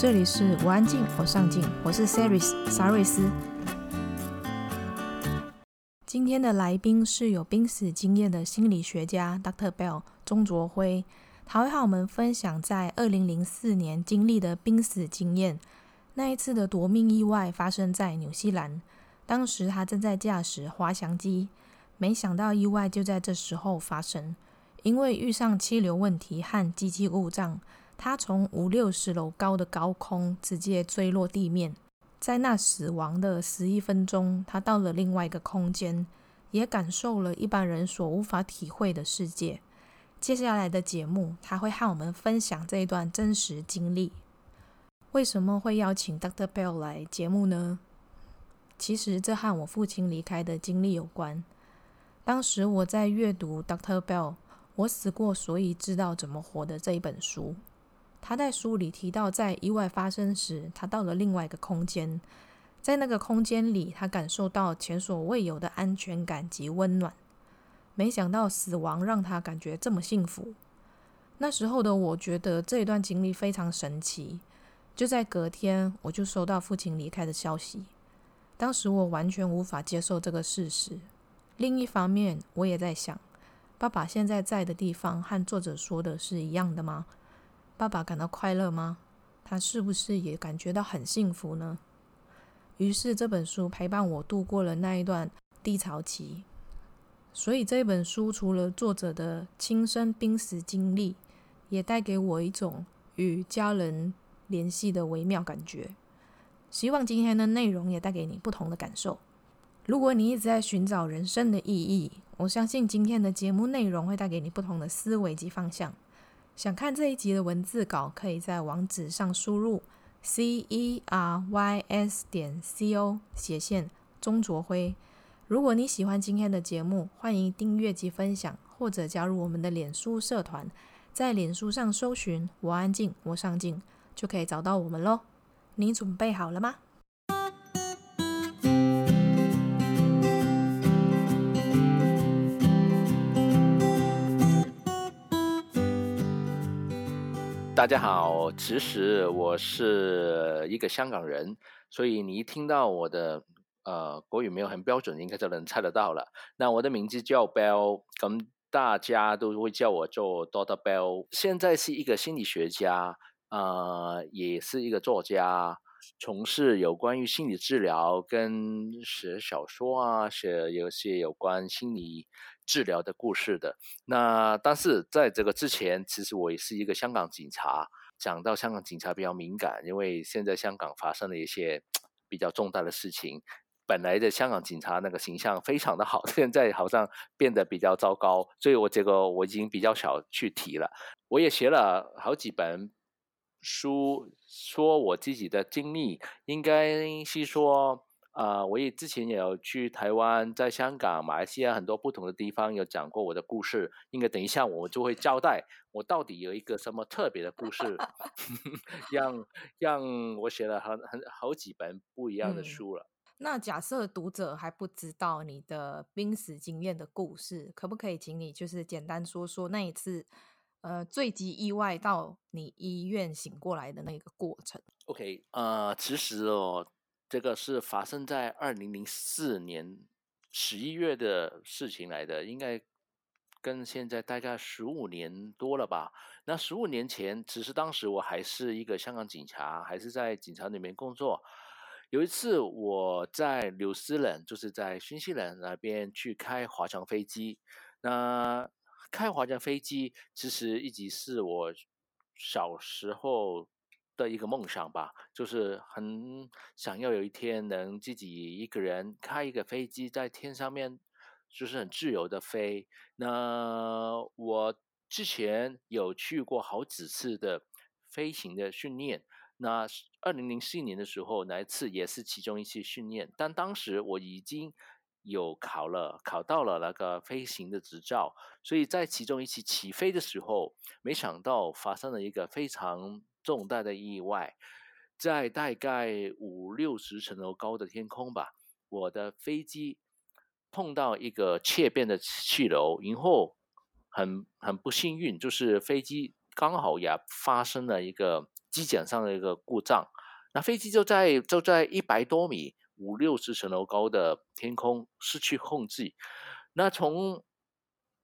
这里是我安静，我上进，我是 Saris 沙瑞斯。今天的来宾是有濒死经验的心理学家 Dr. Bell 钟卓辉，他会和我们分享在二零零四年经历的濒死经验。那一次的夺命意外发生在纽西兰，当时他正在驾驶滑翔机，没想到意外就在这时候发生。因为遇上气流问题和机器故障，他从五六十楼高的高空直接坠落地面。在那死亡的十一分钟，他到了另外一个空间，也感受了一般人所无法体会的世界。接下来的节目，他会和我们分享这一段真实经历。为什么会邀请 Dr. Bell 来节目呢？其实这和我父亲离开的经历有关。当时我在阅读 Dr. Bell《我死过，所以知道怎么活》的这一本书。他在书里提到，在意外发生时，他到了另外一个空间，在那个空间里，他感受到前所未有的安全感及温暖。没想到死亡让他感觉这么幸福。那时候的我觉得这一段经历非常神奇。就在隔天，我就收到父亲离开的消息。当时我完全无法接受这个事实。另一方面，我也在想，爸爸现在在的地方和作者说的是一样的吗？爸爸感到快乐吗？他是不是也感觉到很幸福呢？于是这本书陪伴我度过了那一段低潮期。所以这本书除了作者的亲身濒死经历，也带给我一种与家人联系的微妙感觉。希望今天的内容也带给你不同的感受。如果你一直在寻找人生的意义，我相信今天的节目内容会带给你不同的思维及方向。想看这一集的文字稿，可以在网址上输入 c e r y s 点 c o 斜线钟卓辉。如果你喜欢今天的节目，欢迎订阅及分享，或者加入我们的脸书社团，在脸书上搜寻“我安静，我上镜”，就可以找到我们喽。你准备好了吗？大家好，其实我是一个香港人，所以你一听到我的呃国语没有很标准，应该就能猜得到了。那我的名字叫 Bell，咁大家都会叫我做 Doctor Bell。现在是一个心理学家，呃，也是一个作家，从事有关于心理治疗，跟写小说啊，写有些有关心理。治疗的故事的那，但是在这个之前，其实我也是一个香港警察。讲到香港警察比较敏感，因为现在香港发生了一些 比较重大的事情。本来的香港警察那个形象非常的好，现在好像变得比较糟糕，所以我这个我已经比较少去提了。我也写了好几本书，说我自己的经历，应该是说。啊、呃，我也之前也有去台湾，在香港、马来西亚很多不同的地方有讲过我的故事。应该等一下我就会交代我到底有一个什么特别的故事，让让我写了很很好几本不一样的书了。嗯、那假设读者还不知道你的濒死经验的故事，可不可以请你就是简单说说那一次呃坠机意外到你医院醒过来的那个过程？OK，呃，其实哦。这个是发生在二零零四年十一月的事情来的，应该跟现在大概十五年多了吧。那十五年前，其实当时我还是一个香港警察，还是在警察里面工作。有一次我在纽西兰，就是在新西兰那边去开滑翔飞机。那开滑翔飞机其实一直是我小时候的一个梦想吧，就是很想要有一天能自己一个人开一个飞机在天上面，就是很自由的飞。那我之前有去过好几次的飞行的训练，那二零零四年的时候那一次也是其中一次训练，但当时我已经有考了，考到了那个飞行的执照，所以在其中一次起飞的时候，没想到发生了一个非常。重大的意外，在大概五六十层楼高的天空吧，我的飞机碰到一个切变的气流，然后很很不幸运，就是飞机刚好也发生了一个机件上的一个故障，那飞机就在就在一百多米、五六十层楼高的天空失去控制，那从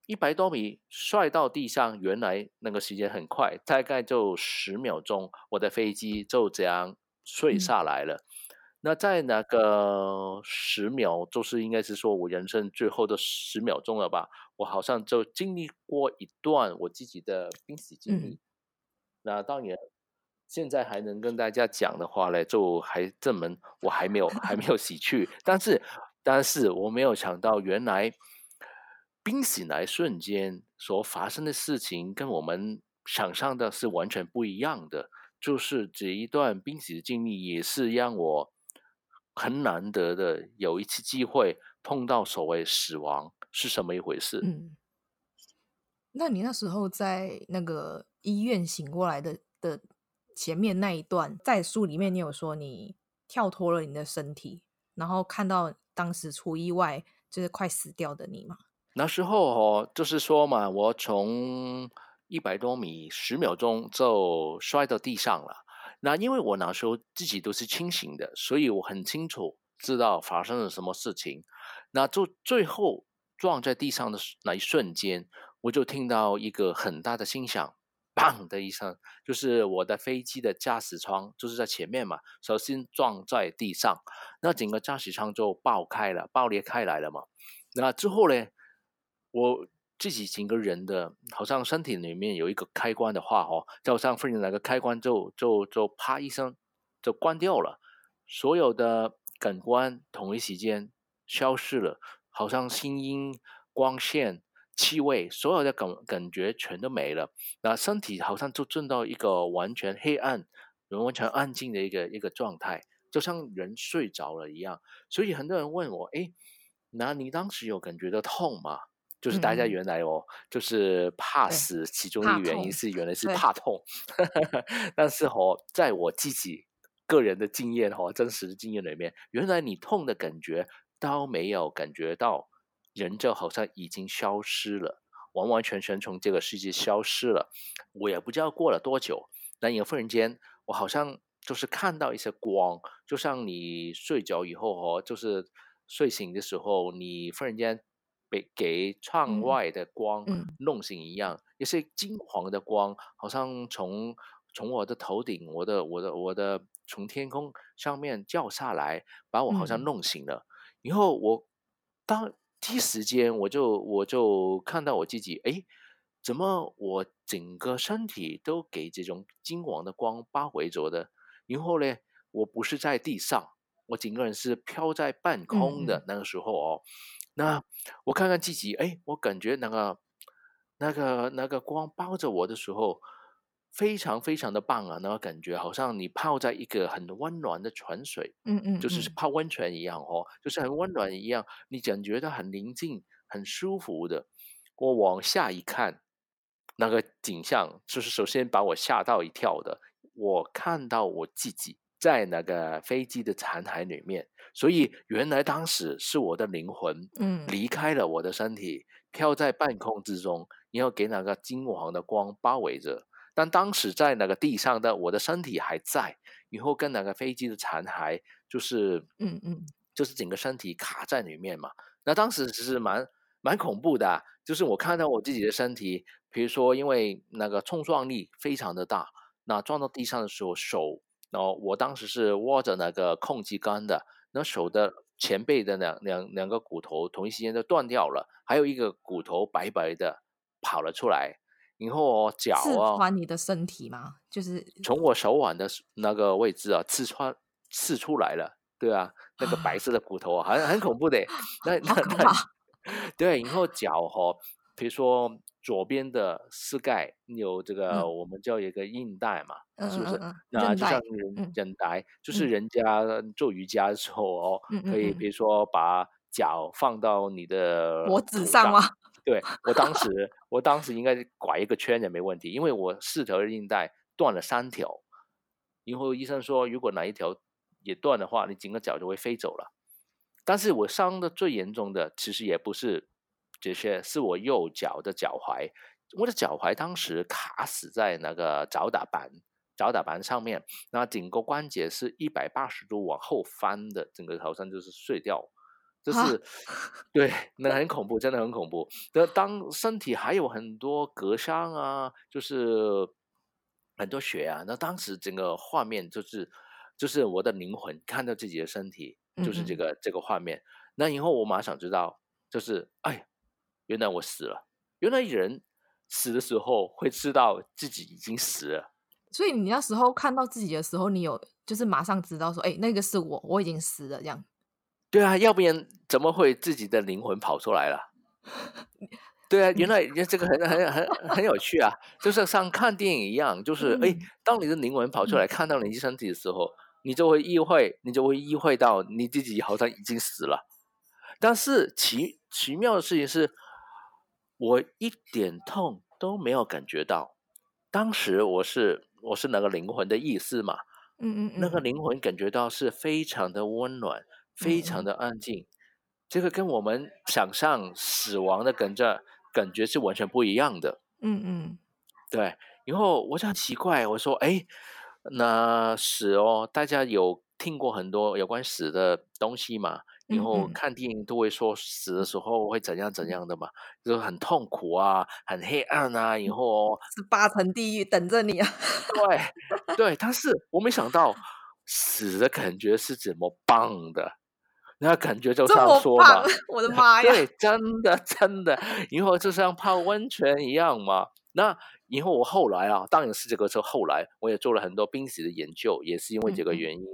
一百多米摔到地上，原来那个时间很快，大概就十秒钟，我的飞机就这样坠下来了。嗯、那在那个十秒，就是应该是说我人生最后的十秒钟了吧？我好像就经历过一段我自己的濒死经历。嗯、那当然，现在还能跟大家讲的话呢，就还证明我还没有还没有死去。但是，但是我没有想到，原来。濒死那一瞬间所发生的事情，跟我们想象的是完全不一样的。就是这一段濒死的经历，也是让我很难得的有一次机会碰到所谓死亡是什么一回事。嗯，那你那时候在那个医院醒过来的的前面那一段，在书里面你有说你跳脱了你的身体，然后看到当时出意外就是快死掉的你吗？那时候哦，就是说嘛，我从一百多米十秒钟就摔到地上了。那因为我那时候自己都是清醒的，所以我很清楚知道发生了什么事情。那就最后撞在地上的那一瞬间，我就听到一个很大的声响，砰的一声，就是我的飞机的驾驶舱就是在前面嘛，首先撞在地上，那整个驾驶舱就爆开了，爆裂开来了嘛。那之后呢？我自己整个人的，好像身体里面有一个开关的话，哦，就好像忽然那个开关就就就啪一声就关掉了，所有的感官同一时间消失了，好像声音、光线、气味，所有的感感觉全都没了，那身体好像就进到一个完全黑暗、完全安静的一个一个状态，就像人睡着了一样。所以很多人问我，哎，那你当时有感觉到痛吗？就是大家原来哦，嗯、就是怕死，其中一个原因是原来是怕痛。但是哦，在我自己个人的经验哦，真实的经验里面，原来你痛的感觉都没有感觉到，人就好像已经消失了，完完全全从这个世界消失了。我也不知道过了多久，那也忽然间，我好像就是看到一些光，就像你睡着以后哦，就是睡醒的时候，你忽然间。被给窗外的光弄醒一样，也是金黄的光，好像从从我的头顶，我的我的我的从天空上面掉下来，把我好像弄醒了。然后我当第一时间，我就我就看到我自己，哎，怎么我整个身体都给这种金黄的光包围着的？然后呢，我不是在地上，我整个人是飘在半空的。那个时候哦。那我看看自己，哎，我感觉那个、那个、那个光包着我的时候，非常非常的棒啊！那个感觉好像你泡在一个很温暖的泉水，嗯，嗯嗯，就是泡温泉一样哦，就是很温暖一样，你感觉到很宁静、很舒服的。我往下一看，那个景象就是首先把我吓到一跳的，我看到我自己在那个飞机的残骸里面。所以原来当时是我的灵魂，嗯，离开了我的身体，飘在半空之中，然后给那个金黄的光包围着。但当时在那个地上的我的身体还在，以后跟那个飞机的残骸，就是，嗯嗯，就是整个身体卡在里面嘛。那当时其实蛮蛮恐怖的，就是我看到我自己的身体，比如说因为那个冲撞力非常的大，那撞到地上的时候手，然后我当时是握着那个控制杆的。那手的前背的两两两个骨头同一时间都断掉了，还有一个骨头白白的跑了出来，然后脚啊，刺穿你的身体吗？就是从我手腕的那个位置啊，刺穿刺出来了，对啊，那个白色的骨头啊，很很恐怖的，那 那那，对，然后脚哈，比如说。左边的膝盖有这个，嗯、我们叫一个韧带嘛，嗯、是不是？那就像人韧带，就是人家做瑜伽的时候哦，嗯、可以比如说把脚放到你的脖子上吗？对，我当 时，我当时应该拐一个圈也没问题，因为我四条韧带断了三条，然后医生说，如果哪一条也断的话，你整个脚就会飞走了。但是我伤的最严重的，其实也不是。这些是我右脚的脚踝，我的脚踝当时卡死在那个脚打板脚打板上面，那整个关节是一百八十度往后翻的，整个好像就是碎掉，就是、啊、对，那很恐怖，真的很恐怖。那当身体还有很多割伤啊，就是很多血啊，那当时整个画面就是就是我的灵魂看到自己的身体，就是这个这个画面。那以后我马上知道，就是哎，原来我死了，原来人死的时候会知道自己已经死了。所以你那时候看到自己的时候，你有就是马上知道说，哎，那个是我，我已经死了这样。对啊，要不然怎么会自己的灵魂跑出来了？对啊，原来这个很很很很有趣啊，就是像看电影一样，就 是哎，当你的灵魂跑出来看到你身体的时候，你就会意会，你就会意会到你自己好像已经死了。但是奇奇妙的事情是，我一点痛都没有感觉到。当时我是。我是那个灵魂的意思嘛，嗯嗯，那个灵魂感觉到是非常的温暖，嗯、非常的安静，嗯、这个跟我们想象死亡的感觉感觉是完全不一样的，嗯嗯，对。然后我就很奇怪，我说，哎，那死哦，大家有听过很多有关死的东西嘛？以后看电影都会说死的时候会怎样怎样的嘛，就是很痛苦啊，很黑暗啊，以后是八层地狱等着你啊。对对，但是我没想到死的感觉是怎么棒的，那感觉就像说嘛，我的 妈呀，对，真的真的，以后就像泡温泉一样嘛。那以后我后来啊，当然是这个时候，后来我也做了很多濒死的研究，也是因为这个原因。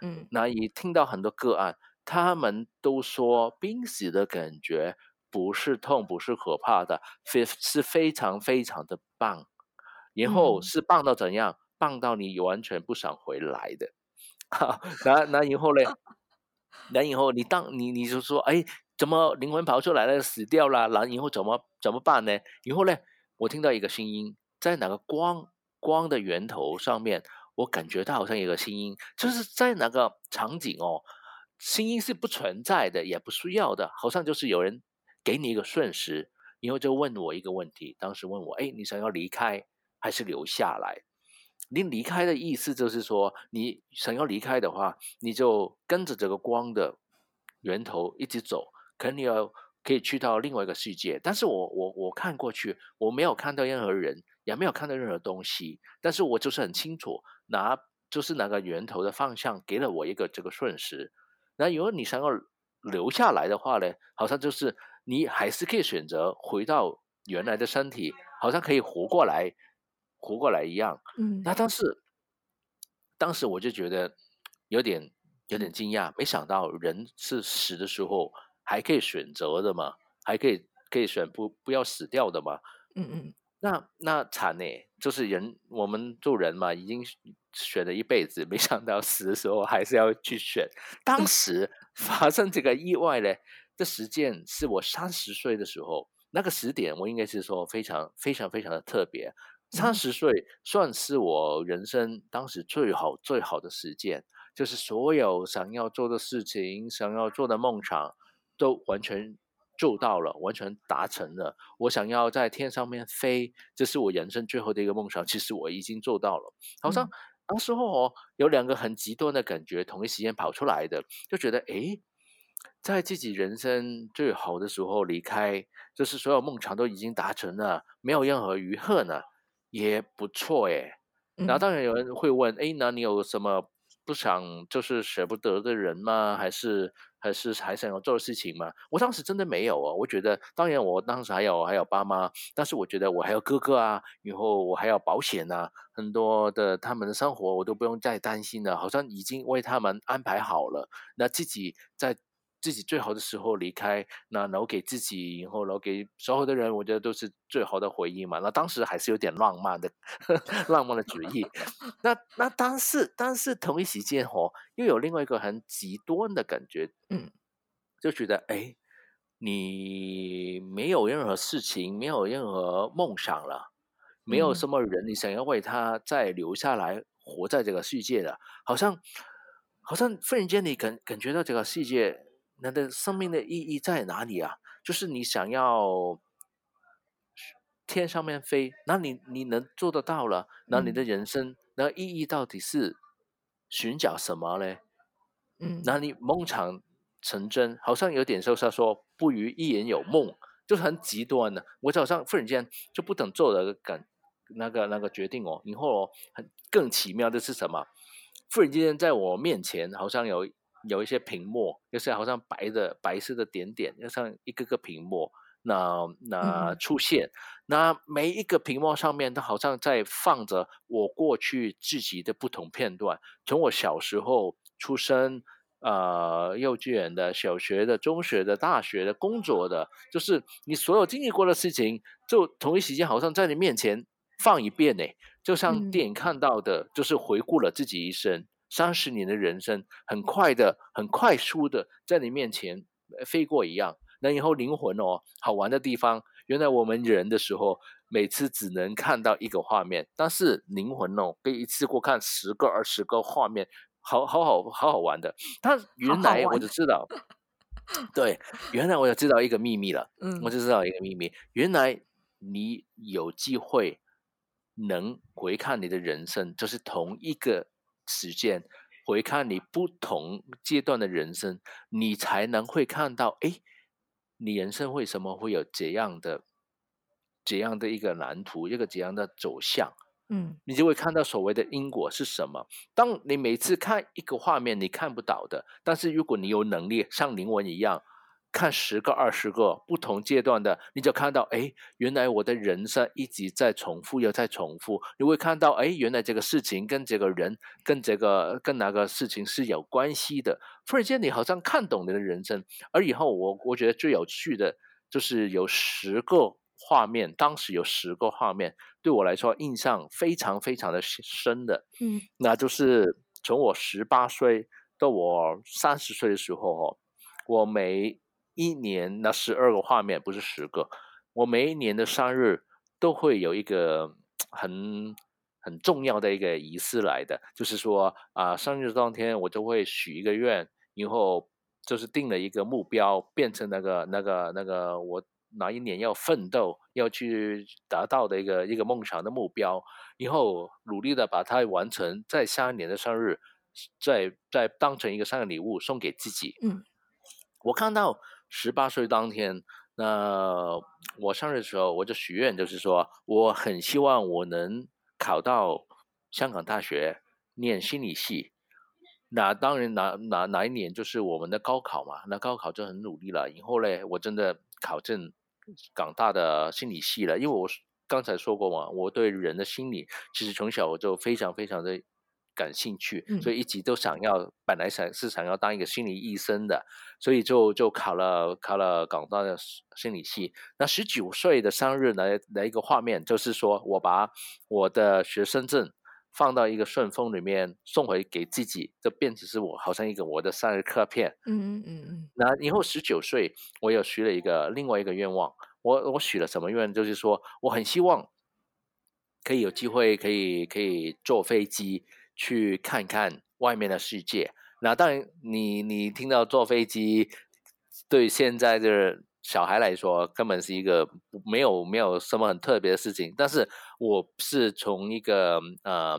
嗯，嗯那也听到很多个案。他们都说濒死的感觉不是痛，不是可怕的，非是非常非常的棒。然后是棒到怎样？嗯、棒到你完全不想回来的。那那以后呢？那以后你当你你就说，哎，怎么灵魂跑出来了，死掉了？然后怎么怎么办呢？以后呢？我听到一个声音，在哪个光光的源头上面，我感觉到好像有个声音，就是在哪个场景哦。声音是不存在的，也不需要的，好像就是有人给你一个瞬时，然后就问我一个问题。当时问我：“哎，你想要离开还是留下来？”你离开的意思就是说，你想要离开的话，你就跟着这个光的源头一直走，可能你要可以去到另外一个世界。但是我我我看过去，我没有看到任何人，也没有看到任何东西，但是我就是很清楚，哪就是哪个源头的方向给了我一个这个瞬时。那如果你想要留下来的话呢，好像就是你还是可以选择回到原来的身体，好像可以活过来，活过来一样。嗯，那但是，当时我就觉得有点有点惊讶，没想到人是死的时候还可以选择的嘛，还可以可以选不不要死掉的嘛。嗯嗯，那那惨呢，就是人我们做人嘛，已经。选了一辈子，没想到死的时候还是要去选。当时 发生这个意外呢，这时间是我三十岁的时候，那个时点我应该是说非常非常非常的特别。三十岁算是我人生当时最好最好的时间，就是所有想要做的事情、想要做的梦想都完全做到了，完全达成了。我想要在天上面飞，这是我人生最后的一个梦想，其实我已经做到了，好像。当时候哦，有两个很极端的感觉，同一时间跑出来的，就觉得诶，在自己人生最好的时候离开，就是所有梦想都已经达成了，没有任何余恨了，也不错诶。然后当然有人会问，诶，那你有什么？不想就是舍不得的人吗？还是还是还想要做的事情吗？我当时真的没有啊。我觉得，当然我当时还有还有爸妈，但是我觉得我还有哥哥啊，以后我还有保险啊，很多的他们的生活我都不用再担心了，好像已经为他们安排好了。那自己在。自己最好的时候离开，那留给自己，然后留给所有的人，我觉得都是最好的回忆嘛。那当时还是有点浪漫的，呵 呵浪漫的主义。那那但是但是同一时间哦，又有另外一个很极端的感觉，嗯，就觉得哎，你没有任何事情，没有任何梦想了，没有什么人你想要为他再留下来活在这个世界的，好像好像忽然间你感感觉到这个世界。那的生命的意义在哪里啊？就是你想要天上面飞，那你你能做得到了，那你的人生那意义到底是寻找什么嘞？嗯，那你梦想成真，好像有点说他说不如一人有梦，就是很极端的。我早上忽然间就不等做了个感那个那个决定哦，以后哦很更奇妙的是什么？忽然间在我面前好像有有一些屏幕，就是好像白的白色的点点，就像一个个屏幕。那那出现，嗯、那每一个屏幕上面都好像在放着我过去自己的不同片段，从我小时候出生，呃，幼稚园的、小学的、中学的、大学的、工作的，就是你所有经历过的事情，就同一时间好像在你面前放一遍呢，就像电影看到的，就是回顾了自己一生三十、嗯、年的人生，很快的、很快速的在你面前飞过一样。那以后灵魂哦，好玩的地方，原来我们人的时候，每次只能看到一个画面，但是灵魂哦，可以一次过看十个、二十个画面，好好好好好玩的。但原来我就知道，好 好对，原来我就知道一个秘密了。嗯，我就知道一个秘密，原来你有机会能回看你的人生，就是同一个时间回看你不同阶段的人生，你才能会看到，哎。你人生为什么会有这样的、这样的一个蓝图，一个怎样的走向？嗯，你就会看到所谓的因果是什么。当你每次看一个画面，你看不到的，但是如果你有能力像灵魂一样。看十个、二十个不同阶段的，你就看到，哎，原来我的人生一直在重复，又在重复。你会看到，哎，原来这个事情跟这个人、跟这个、跟哪个事情是有关系的。忽然间，你好像看懂你的人生。而以后我，我我觉得最有趣的，就是有十个画面，当时有十个画面，对我来说印象非常非常的深的。嗯，那就是从我十八岁到我三十岁的时候，我每一年那十二个画面不是十个，我每一年的生日都会有一个很很重要的一个仪式来的，就是说啊、呃，生日当天我就会许一个愿，然后就是定了一个目标，变成那个那个那个我哪一年要奋斗要去达到的一个一个梦想的目标，然后努力的把它完成，在下一年的生日再再当成一个生日礼物送给自己。嗯，我看到。十八岁当天，那我生日的时候，我就许愿，就是说，我很希望我能考到香港大学念心理系。那当然，哪哪哪一年就是我们的高考嘛？那高考就很努力了。以后嘞，我真的考进港大的心理系了。因为我刚才说过嘛，我对人的心理其实从小我就非常非常的。感兴趣，所以一直都想要，嗯、本来想是想要当一个心理医生的，所以就就考了考了港大的心理系。那十九岁的生日来来一个画面，就是说我把我的学生证放到一个顺丰里面送回给自己，这变成是我好像一个我的生日卡片。嗯嗯嗯嗯。那以后十九岁，我又许了一个另外一个愿望，我我许了什么愿？就是说我很希望可以有机会可以可以坐飞机。去看看外面的世界。那当然你，你听到坐飞机，对现在的小孩来说，根本是一个没有没有什么很特别的事情。但是我是从一个呃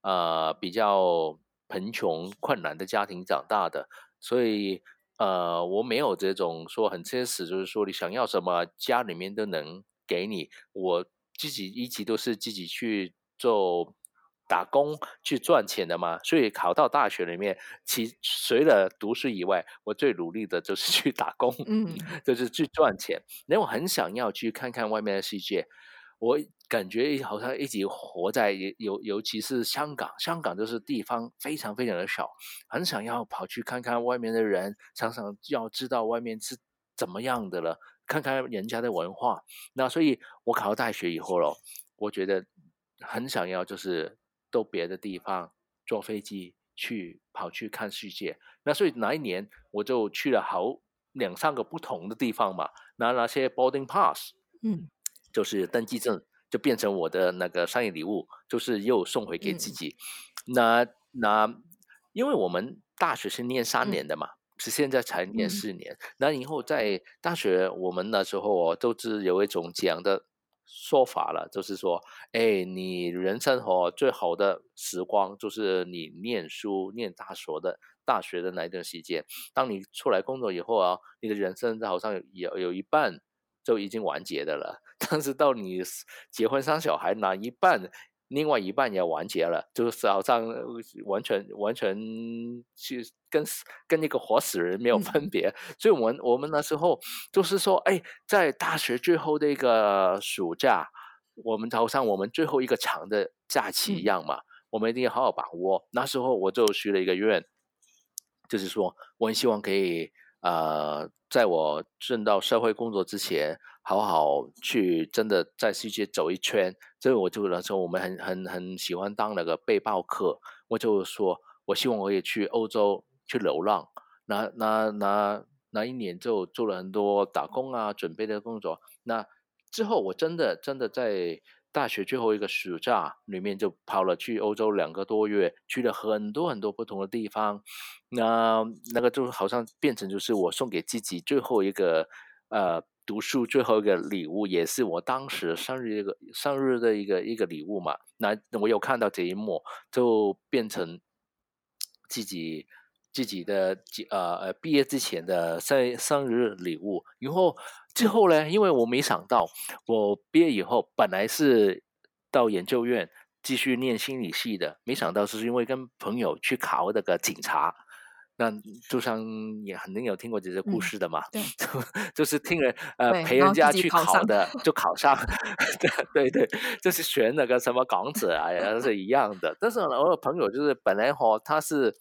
呃比较贫穷困难的家庭长大的，所以呃我没有这种说很奢侈，就是说你想要什么，家里面都能给你。我自己一直都是自己去做。打工去赚钱的嘛，所以考到大学里面，其除了读书以外，我最努力的就是去打工，嗯，就是去赚钱。因为我很想要去看看外面的世界，我感觉好像一直活在尤尤其是香港，香港就是地方非常非常的小，很想要跑去看看外面的人，常常要知道外面是怎么样的了，看看人家的文化。那所以我考到大学以后咯，我觉得很想要就是。到别的地方坐飞机去跑去看世界，那所以那一年我就去了好两三个不同的地方嘛，拿那些 boarding pass，嗯，就是登记证，就变成我的那个商业礼物，就是又送回给自己。嗯、那那因为我们大学是念三年的嘛，嗯、是现在才念四年，嗯、那以后在大学我们那时候都是有一种这样的。说法了，就是说，哎，你人生活最好的时光就是你念书、念大学的大学的那一段时间。当你出来工作以后啊，你的人生好像有有一半就已经完结的了。但是到你结婚生小孩那一半，另外一半也完结了，就是好像完全完全去跟跟那个活死人没有分别。嗯、所以我们我们那时候就是说，哎，在大学最后的一个暑假，我们好像我们最后一个长的假期一样嘛，嗯、我们一定要好好把握。那时候我就许了一个愿，就是说我很希望可以。呃，在我进到社会工作之前，好好去真的在世界走一圈。所以我就那时候我们很很很喜欢当那个背包客，我就说，我希望我可以去欧洲去流浪。那那那那一年就做了很多打工啊，准备的工作。那之后我真的真的在。大学最后一个暑假里面就跑了去欧洲两个多月，去了很多很多不同的地方。那那个就好像变成就是我送给自己最后一个呃读书最后一个礼物，也是我当时生日一个生日的一个一个礼物嘛。那我有看到这一幕，就变成自己。自己的呃呃毕业之前的生生日礼物，以后之后呢，因为我没想到，我毕业以后本来是到研究院继续念心理系的，没想到是因为跟朋友去考那个警察，那就像也肯定有听过这些故事的嘛，嗯、对，就是听人呃陪人家去考的，考就考上，对对对，就是选那个什么港子啊，都是一样的。但是我有朋友就是本来哈他是。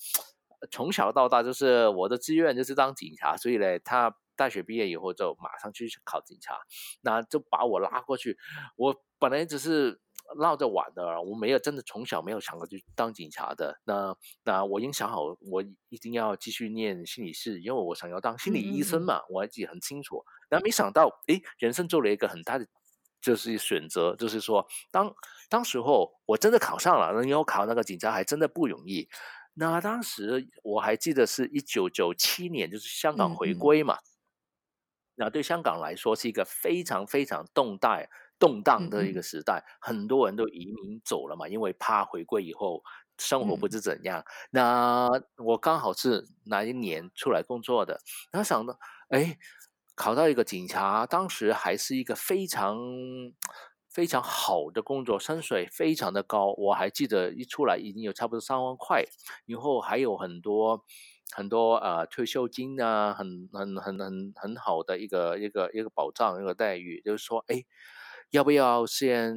从小到大就是我的志愿就是当警察，所以呢，他大学毕业以后就马上去考警察，那就把我拉过去。我本来只是闹着玩的，我没有真的从小没有想过去当警察的。那那我已经想好，我一定要继续念心理系，因为我想要当心理医生嘛，我还记得很清楚。然后没想到，诶，人生做了一个很大的就是选择，就是说，当当时候我真的考上了，那以后考那个警察还真的不容易。那当时我还记得是一九九七年，就是香港回归嘛。那对香港来说是一个非常非常动荡动荡的一个时代，很多人都移民走了嘛，因为怕回归以后生活不知怎样。嗯、那我刚好是那一年出来工作的，然后想到，哎，考到一个警察，当时还是一个非常。非常好的工作，薪水非常的高，我还记得一出来已经有差不多三万块，以后还有很多很多呃退休金啊，很很很很很好的一个一个一个保障一个待遇，就是说，哎，要不要先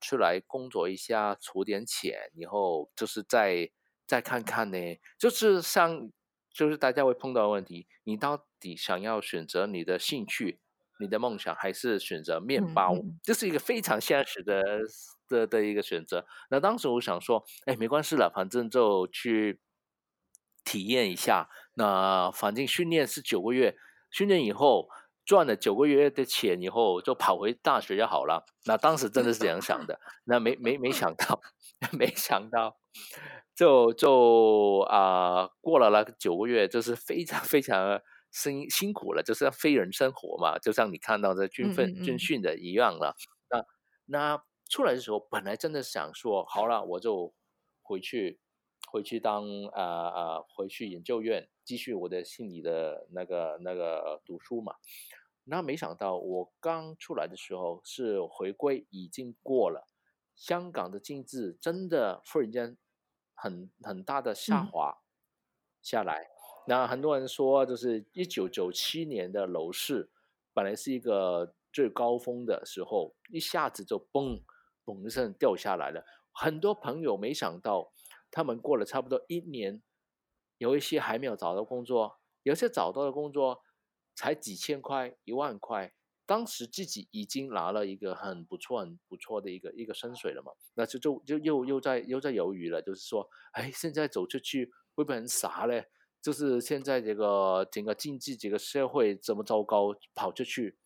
出来工作一下，储点钱，以后就是再再看看呢？就是像就是大家会碰到的问题，你到底想要选择你的兴趣？你的梦想还是选择面包，这是一个非常现实的的的一个选择。那当时我想说，哎，没关系了，反正就去体验一下。那反正训练是九个月，训练以后赚了九个月的钱以后，就跑回大学就好了。那当时真的是这样想的。那没没没想到，没想到，就就啊、呃，过了那个九个月，就是非常非常。辛辛苦了，就是非人生活嘛，就像你看到的军训、军训的一样了。那那出来的时候，本来真的想说，好了，我就回去，回去当啊啊、呃呃，回去研究院继续我的心理的那个那个读书嘛。那没想到，我刚出来的时候是回归已经过了，香港的经济真的忽然间很很大的下滑下来。嗯那很多人说，就是一九九七年的楼市本来是一个最高峰的时候，一下子就嘣嘣一声掉下来了。很多朋友没想到，他们过了差不多一年，有一些还没有找到工作，有些找到的工作才几千块、一万块，当时自己已经拿了一个很不错、很不错的一个一个薪水了嘛，那就就就又又在又在犹豫了，就是说，哎，现在走出去会不会很傻嘞？就是现在这个整个经济、这个社会这么糟糕，跑出去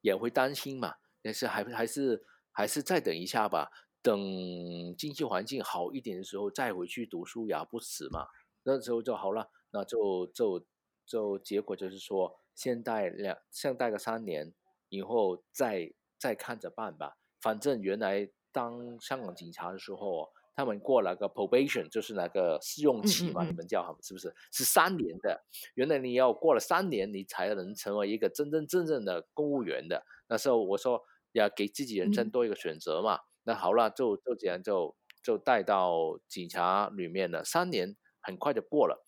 也会担心嘛。但是还还是还是再等一下吧，等经济环境好一点的时候再回去读书也不迟嘛。那时候就好了，那就就就结果就是说，先待两先待个三年，以后再再看着办吧。反正原来当香港警察的时候，他们过了个 probation，就是那个试用期嘛，嗯嗯嗯，你们叫他们是不是？是三年的。原来你要过了三年，你才能成为一个真真正正的公务员的。那时候我说要给自己人生多一个选择嘛。嗯、那好了，就就这样就就带到警察里面了。三年很快就过了，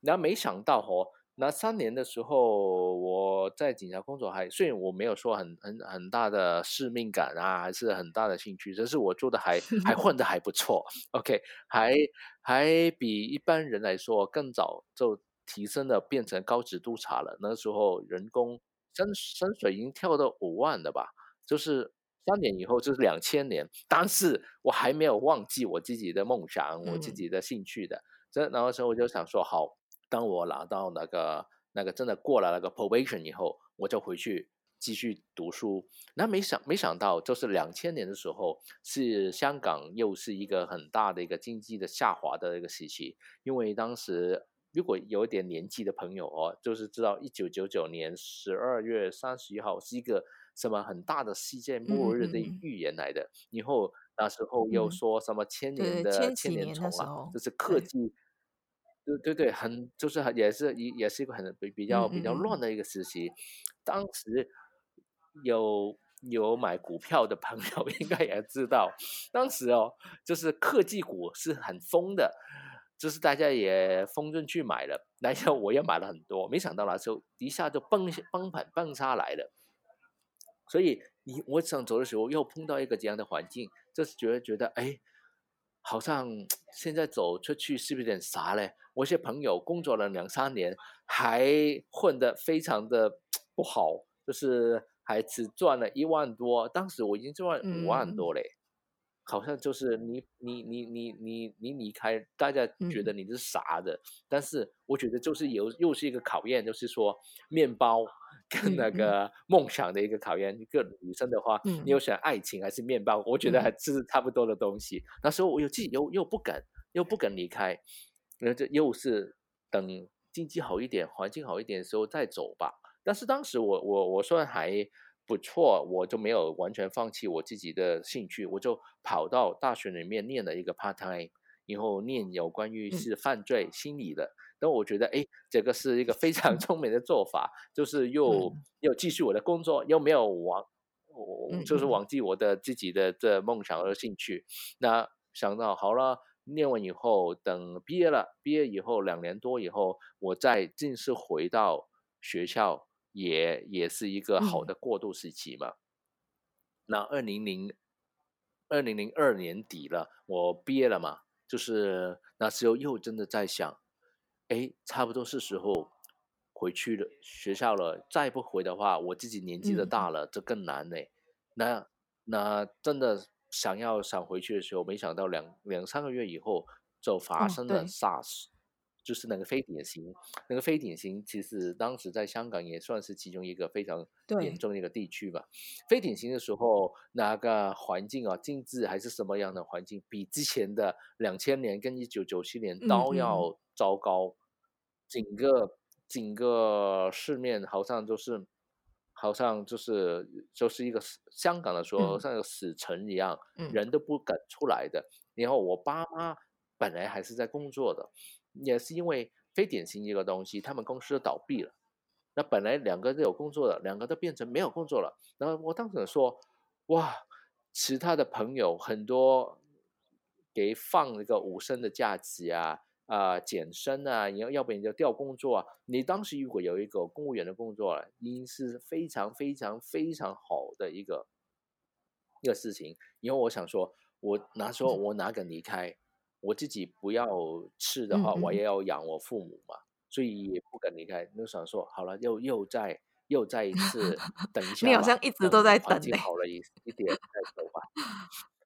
那没想到哦。那三年的时候，我在警察工作还虽然我没有说很很很大的使命感啊，还是很大的兴趣，但是我做的还 还混得还不错，OK，还还比一般人来说更早就提升了，变成高级督察了。那时候人工薪薪水已经跳到五万了吧？就是三年以后就是两千年，但是我还没有忘记我自己的梦想，我自己的兴趣的。这、嗯、然后时候我就想说好。当我拿到那个那个真的过了那个 probation 以后，我就回去继续读书。那没想没想到，就是两千年的时候，是香港又是一个很大的一个经济的下滑的一个时期。因为当时如果有一点年纪的朋友哦，就是知道一九九九年十二月三十一号是一个什么很大的世界末日的预言来的。以后那时候又说什么千年的千年虫啊，就是科技。对对对，很就是很也是也也是一个很比比较比较乱的一个时期。当时有有买股票的朋友 应该也知道，当时哦，就是科技股是很疯的，就是大家也疯进去买了。那时候我也买了很多，没想到那时候一下就崩崩盘崩下来了。所以你我想走的时候又碰到一个这样的环境，就是觉得觉得哎。好像现在走出去是不是有点傻嘞？我一些朋友工作了两三年，还混得非常的不好，就是还只赚了一万多。当时我已经赚五万多嘞。嗯好像就是你你你你你你离开，大家觉得你是傻的，嗯、但是我觉得就是有又是一个考验，就是说面包跟那个梦想的一个考验。一个女生的话，嗯、你有选爱情还是面包？我觉得还是差不多的东西。嗯、那时候我又自己又又不敢又不敢离开，那这又是等经济好一点、环境好一点的时候再走吧。但是当时我我我算还。不错，我就没有完全放弃我自己的兴趣，我就跑到大学里面念了一个 part time，然后念有关于是犯罪心理的。但我觉得，哎，这个是一个非常 聪明的做法，就是又又继续我的工作，又没有忘，我就是忘记我的自己的这梦想和兴趣。那想到好了，念完以后，等毕业了，毕业以后两年多以后，我再正式回到学校。也也是一个好的过渡时期嘛。嗯、那二零零二零零二年底了，我毕业了嘛，就是那时候又真的在想，哎，差不多是时候回去了学校了。再不回的话，我自己年纪的大了，这、嗯、更难呢。那那真的想要想回去的时候，没想到两两三个月以后就发生了 SARS。哦就是那个非典型，那个非典型其实当时在香港也算是其中一个非常严重的一个地区吧。非典型的时候，那个环境啊，经济还是什么样的环境，比之前的两千年跟一九九七年都要糟糕。嗯、整个整个市面好像就是，好像就是就是一个香港的时候像个死城一样，嗯、人都不敢出来的。然后我爸妈本来还是在工作的。也是因为非典型一个东西，他们公司倒闭了。那本来两个都有工作的，两个都变成没有工作了。然后我当时说，哇，其他的朋友很多给放那个五升的假期啊，啊、呃，减薪啊，要要不然就调工作啊。你当时如果有一个公务员的工作，已经是非常非常非常好的一个一个事情。因为我想说，我那时候我哪敢离开？我自己不要吃的话，嗯、我也要养我父母嘛，所以也不敢离开。就想说，好了，又又再又再一次 等一下。你好像一直都在等。好了一一点再走吧。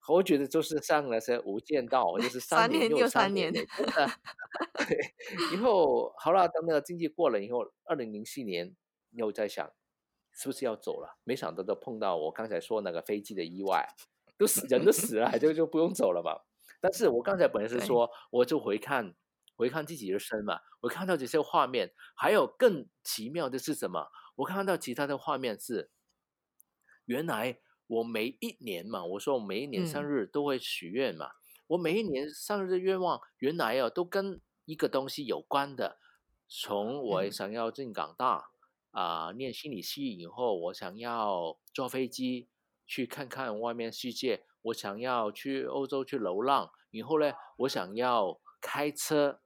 我觉得就是上了些无间道，就是三年又三年。对，以后好了，等那个经济过了以后，二零零四年又在想，是不是要走了？没想到都碰到我刚才说那个飞机的意外，都死人都死了，就就不用走了嘛。但是我刚才本来是说，我就回看回看自己的身嘛，我看到这些画面，还有更奇妙的是什么？我看到其他的画面是，原来我每一年嘛，我说我每一年生日都会许愿嘛，嗯、我每一年生日的愿望原来啊都跟一个东西有关的。从我想要进港大啊、嗯呃，念心理系以后，我想要坐飞机去看看外面世界，我想要去欧洲去流浪，以后呢，我想要开车，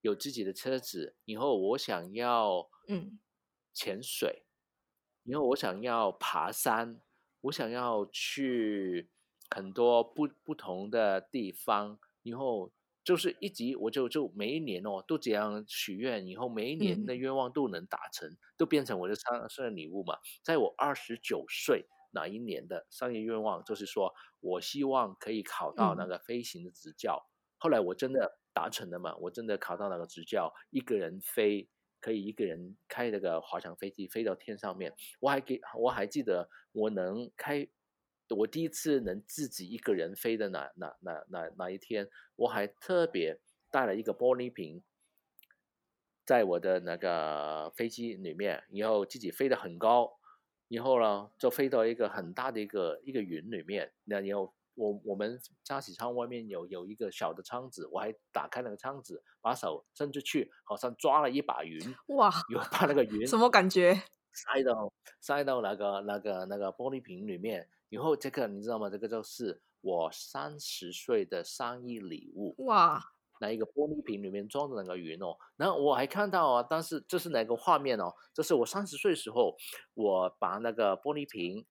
有自己的车子，以后我想要嗯潜水，以后我想要爬山。我想要去很多不不同的地方，以后就是一直我就就每一年哦都这样许愿，以后每一年的愿望都能达成，嗯、都变成我的生生日礼物嘛。在我二十九岁那一年的商业愿望，就是说我希望可以考到那个飞行的执照。嗯、后来我真的达成了嘛？我真的考到那个执照，一个人飞。可以一个人开那个滑翔飞机飞到天上面，我还给我还记得我能开，我第一次能自己一个人飞的那那那那那一天，我还特别带了一个玻璃瓶，在我的那个飞机里面，然后自己飞得很高，然后呢就飞到一个很大的一个一个云里面，那然后。我我们驾驶舱外面有有一个小的窗子，我还打开那个窗子，把手伸出去，好像抓了一把云，哇！有把那个云什么感觉？塞到塞到那个那个那个玻璃瓶里面，以后这个你知道吗？这个就是我三十岁的生日礼物，哇！那一个玻璃瓶里面装的那个云哦，然后我还看到啊，但是这是哪个画面哦？这是我三十岁时候，我把那个玻璃瓶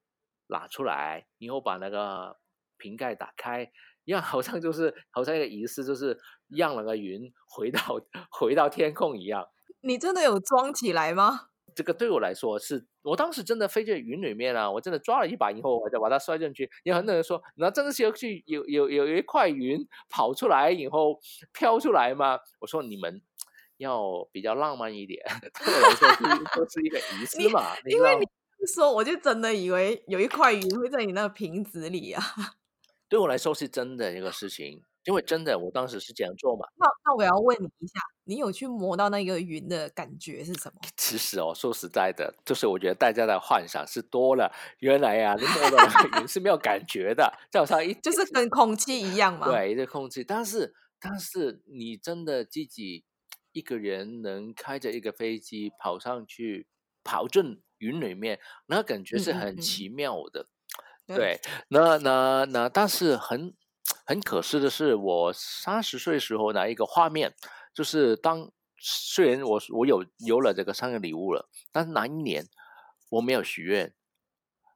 拿出来，然后把那个。瓶盖打开，一样好像就是好像一个仪式，就是让那个云回到 回到天空一样。你真的有装起来吗？这个对我来说是，我当时真的飞在云里面啊，我真的抓了一把以后，我就把它摔进去。有很多人说，那真的是有去有有有一块云跑出来以后飘出来吗？我说你们要比较浪漫一点，对我来说是都是一个仪式嘛。你因为你说，我就真的以为有一块云会在你那个瓶子里啊。对我来说是真的一个事情，因为真的，我当时是这样做嘛。那那我要问你一下，你有去摸到那个云的感觉是什么？其实哦，说实在的，就是我觉得大家的幻想是多了。原来呀、啊，你摸到那个云是没有感觉的，就好像一就是跟空气一样嘛。对，这空气。但是但是你真的自己一个人能开着一个飞机跑上去，跑进云里面，那感觉是很奇妙的。嗯嗯对，那那那，但是很很可惜的是，我三十岁时候那一个画面，就是当虽然我我有有了这个生日礼物了，但是哪一年我没有许愿。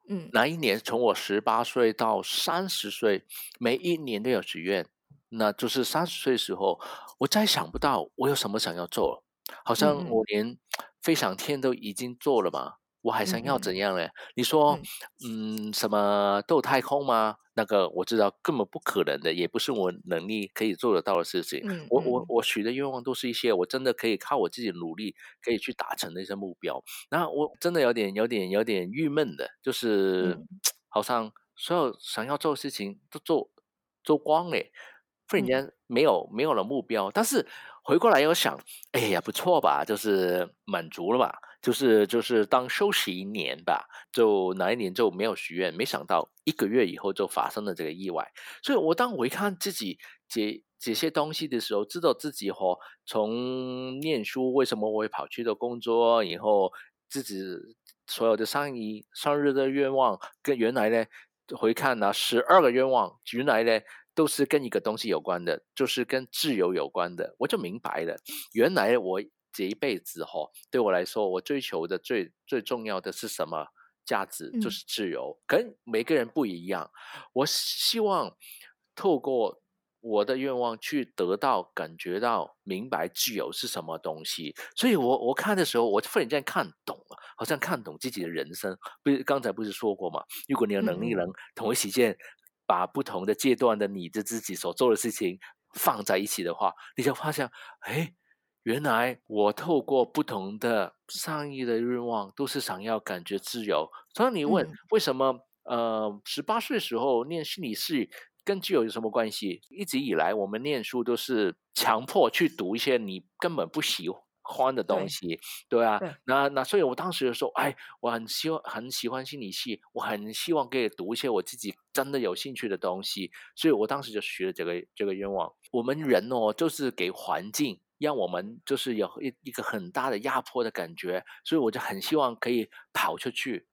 嗯，哪一年从我十八岁到三十岁，每一年都有许愿。那就是三十岁时候，我再想不到我有什么想要做，好像我连飞上天都已经做了嘛。我还想要怎样呢？嗯、你说，嗯，嗯，什么斗太空吗？那个我知道根本不可能的，也不是我能力可以做得到的事情。嗯、我我我许的愿望都是一些我真的可以靠我自己努力可以去达成的一些目标。那我真的有点有点有点郁闷的，就是、嗯、好像所有想要做的事情都做做光了，忽然间没有、嗯、没有了目标。但是回过来又想，哎呀，不错吧，就是满足了吧。就是就是当休息一年吧，就哪一年就没有许愿，没想到一个月以后就发生了这个意外。所以我当我一看自己这这些东西的时候，知道自己和从念书为什么我会跑去的工作，以后自己所有的上一、生日的愿望，跟原来呢回看呢十二个愿望，原来呢都是跟一个东西有关的，就是跟自由有关的。我就明白了，原来我。这一辈子哈，对我来说，我追求的最最重要的是什么价值？就是自由。可能每个人不一样。我希望透过我的愿望去得到、感觉到、明白自由是什么东西。所以我我看的时候，我忽然间看懂了，好像看懂自己的人生。不是刚才不是说过嘛？如果你有能力能同一时间把不同的阶段的你的自己所做的事情放在一起的话，你就发现，哎。原来我透过不同的善意的愿望，都是想要感觉自由。所以你问、嗯、为什么？呃，十八岁时候念心理系跟自由有什么关系？一直以来我们念书都是强迫去读一些你根本不喜欢的东西，对，对啊，对那那所以我当时就说，哎，我很希望很喜欢心理系，我很希望可以读一些我自己真的有兴趣的东西，所以我当时就许了这个这个愿望。我们人哦，就是给环境让我们就是有一一个很大的压迫的感觉，所以我就很希望可以跑出去。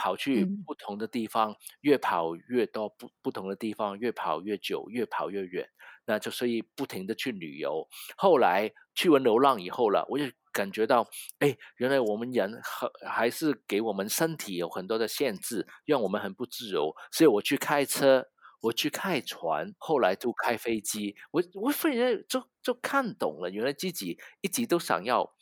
跑去不同的地方，嗯、越跑越多不不同的地方，越跑越久，越跑越远。那就所以不停的去旅游。后来去完流浪以后了，我就感觉到，哎，原来我们人还还是给我们身体有很多的限制，让我们很不自由。所以我去开车，我去开船，后来就开飞机。我我忽然就就看懂了，原来自己一直都想要。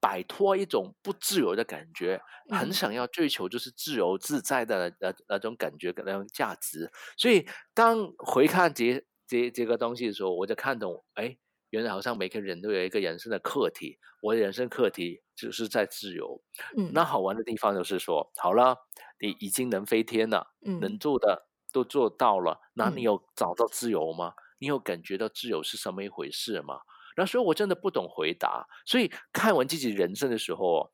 摆脱一种不自由的感觉，很想要追求就是自由自在的那那种感觉跟那种价值。所以当回看这这这个东西的时候，我就看懂，哎，原来好像每个人都有一个人生的课题。我的人生课题就是在自由。嗯，那好玩的地方就是说，好了，你已经能飞天了，嗯，能做的都做到了，那你有找到自由吗？你有感觉到自由是什么一回事吗？那所以我真的不懂回答，所以看完自己人生的时候，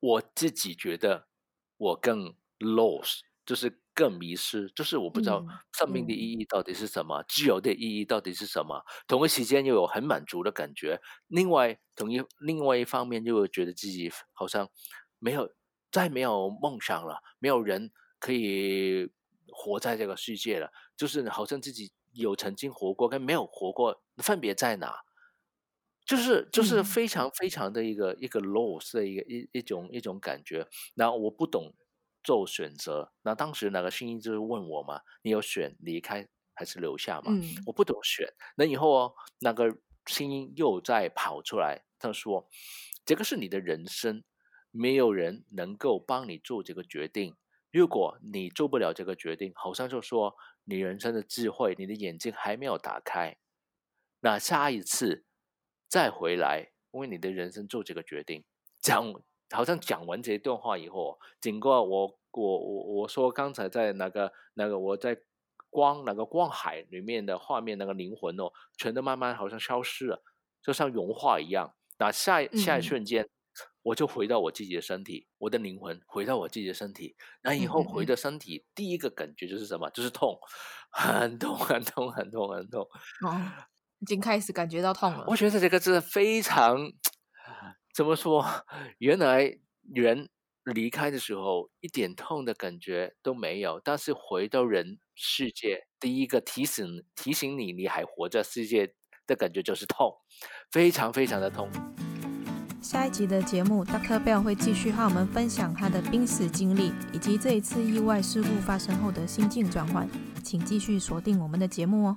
我自己觉得我更 lost，就是更迷失，就是我不知道生命的意义到底是什么，嗯、自由的意义到底是什么。同一时间又有很满足的感觉，另外同一另外一方面又觉得自己好像没有再没有梦想了，没有人可以活在这个世界了，就是好像自己。有曾经活过跟没有活过分别在哪？就是就是非常非常的一个、嗯、一个 loss 的一个一一种一种感觉。那我不懂做选择。那当时那个声音就是问我嘛：“你有选离开还是留下嘛？”嗯、我不懂选。那以后哦，那个声音又再跑出来，他说：“这个是你的人生，没有人能够帮你做这个决定。如果你做不了这个决定，好像就说。”你人生的智慧，你的眼睛还没有打开，那下一次再回来为你的人生做这个决定。讲好像讲完这一段话以后，经过我我我我说刚才在那个那个我在光那个光海里面的画面，那个灵魂哦，全都慢慢好像消失了，就像融化一样。那下下一瞬间。嗯我就回到我自己的身体，我的灵魂回到我自己的身体。那以后回的身体，第一个感觉就是什么？就是痛，很痛，很痛，很痛，很痛。哦，已经开始感觉到痛了。我觉得这个是非常，怎么说？原来人离开的时候一点痛的感觉都没有，但是回到人世界，第一个提醒提醒你你还活着世界的感觉就是痛，非常非常的痛。下一集的节目，Dr. Bell 会继续和我们分享他的濒死经历，以及这一次意外事故发生后的心境转换。请继续锁定我们的节目哦。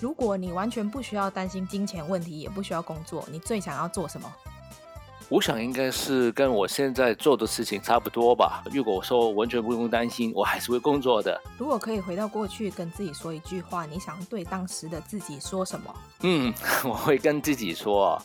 如果你完全不需要担心金钱问题，也不需要工作，你最想要做什么？我想应该是跟我现在做的事情差不多吧。如果我说完全不用担心，我还是会工作的。如果可以回到过去跟自己说一句话，你想对当时的自己说什么？嗯，我会跟自己说，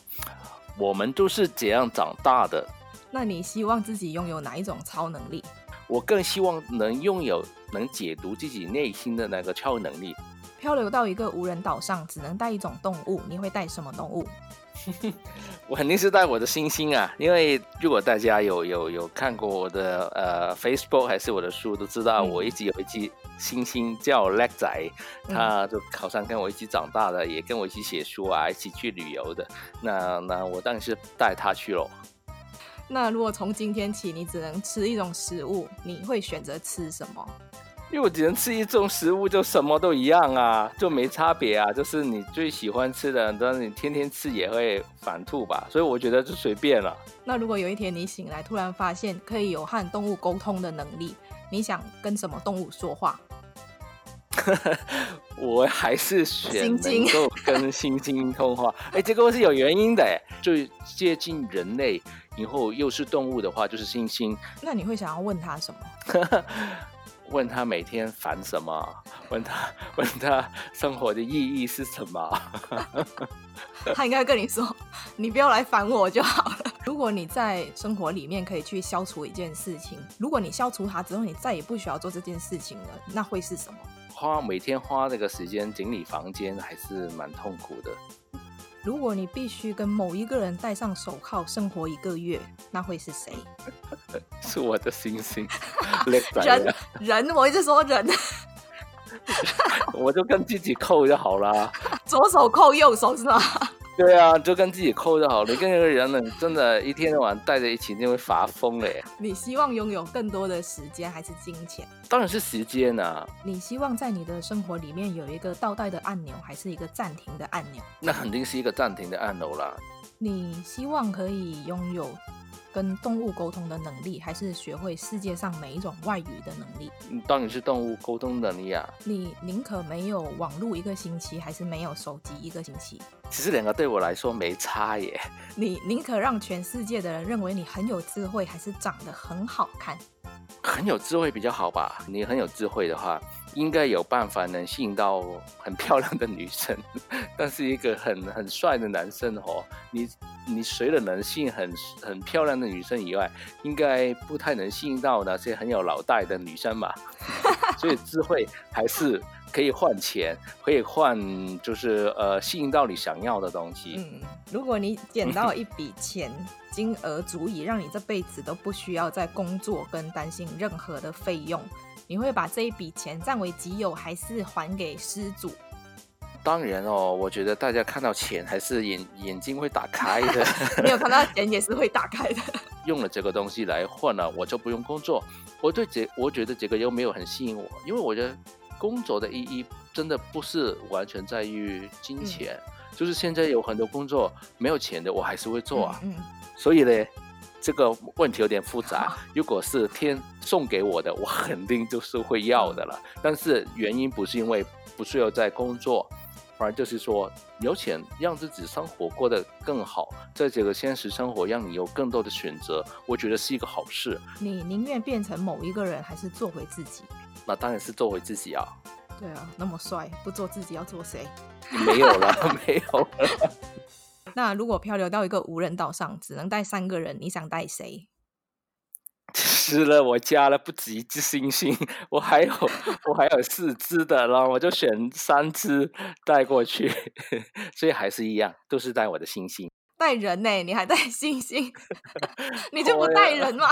我们都是这样长大的。那你希望自己拥有哪一种超能力？我更希望能拥有能解读自己内心的那个超能力。漂流到一个无人岛上，只能带一种动物，你会带什么动物？我肯定是带我的星星啊，因为如果大家有有有看过我的呃 Facebook 还是我的书，都知道我一直有一只星星叫叻仔，他就好像跟我一起长大的，也跟我一起写书啊，一起去旅游的。那那我当然是带他去喽。那如果从今天起你只能吃一种食物，你会选择吃什么？因为我只能吃一种食物，就什么都一样啊，就没差别啊。就是你最喜欢吃的，但是你天天吃也会反吐吧。所以我觉得就随便了。那如果有一天你醒来，突然发现可以有和动物沟通的能力，你想跟什么动物说话？我还是选能够跟猩猩通话。哎，这个是有原因的，最接近人类，以后又是动物的话，就是猩猩。那你会想要问他什么？问他每天烦什么？问他 问他生活的意义是什么？他应该跟你说：“你不要来烦我就好了。”如果你在生活里面可以去消除一件事情，如果你消除它之后，你再也不需要做这件事情了，那会是什么？花每天花这个时间整理房间，还是蛮痛苦的。如果你必须跟某一个人戴上手铐生活一个月，那会是谁？是我的星星。人人，我一直说人。我就跟自己扣就好了。左手扣右手是吗？对啊，就跟自己扣就好了。你跟一个人呢，真的，一天到晚待在一起，你会发疯嘞。你希望拥有更多的时间还是金钱？当然是时间啊。你希望在你的生活里面有一个倒带的按钮，还是一个暂停的按钮？那肯定是一个暂停的按钮啦。你希望可以拥有？跟动物沟通的能力，还是学会世界上每一种外语的能力？当然是动物沟通能力啊！你宁可没有网络一个星期，还是没有手机一个星期？其实两个对我来说没差耶。你宁可让全世界的人认为你很有智慧，还是长得很好看？很有智慧比较好吧？你很有智慧的话，应该有办法能吸引到很漂亮的女生。但是一个很很帅的男生哦，你。你除了能吸引很很漂亮的女生以外，应该不太能吸引到那些很有脑袋的女生吧？所以智慧还是可以换钱，可以换就是呃吸引到你想要的东西。嗯，如果你捡到一笔钱，金额足以让你这辈子都不需要再工作跟担心任何的费用，你会把这一笔钱占为己有，还是还给失主？当然哦，我觉得大家看到钱还是眼眼睛会打开的。没有看到钱也是会打开的。用了这个东西来换了，我就不用工作。我对这，我觉得这个又没有很吸引我，因为我觉得工作的意义真的不是完全在于金钱。嗯、就是现在有很多工作没有钱的，我还是会做啊。嗯。嗯，所以呢，这个问题有点复杂。如果是天送给我的，我肯定就是会要的了。但是原因不是因为不需要在工作。反而就是说，有钱让自己生活过得更好，在这个现实生活让你有更多的选择，我觉得是一个好事。你宁愿变成某一个人，还是做回自己？那当然是做回自己啊！对啊，那么帅，不做自己要做谁？没有了，没有了。那如果漂流到一个无人岛上，只能带三个人，你想带谁？吃了，我加了不止一只星星，我还有我还有四只的，然后我就选三只带过去，所以还是一样，都是带我的星星。带人呢？你还带星星？你就不带人吗？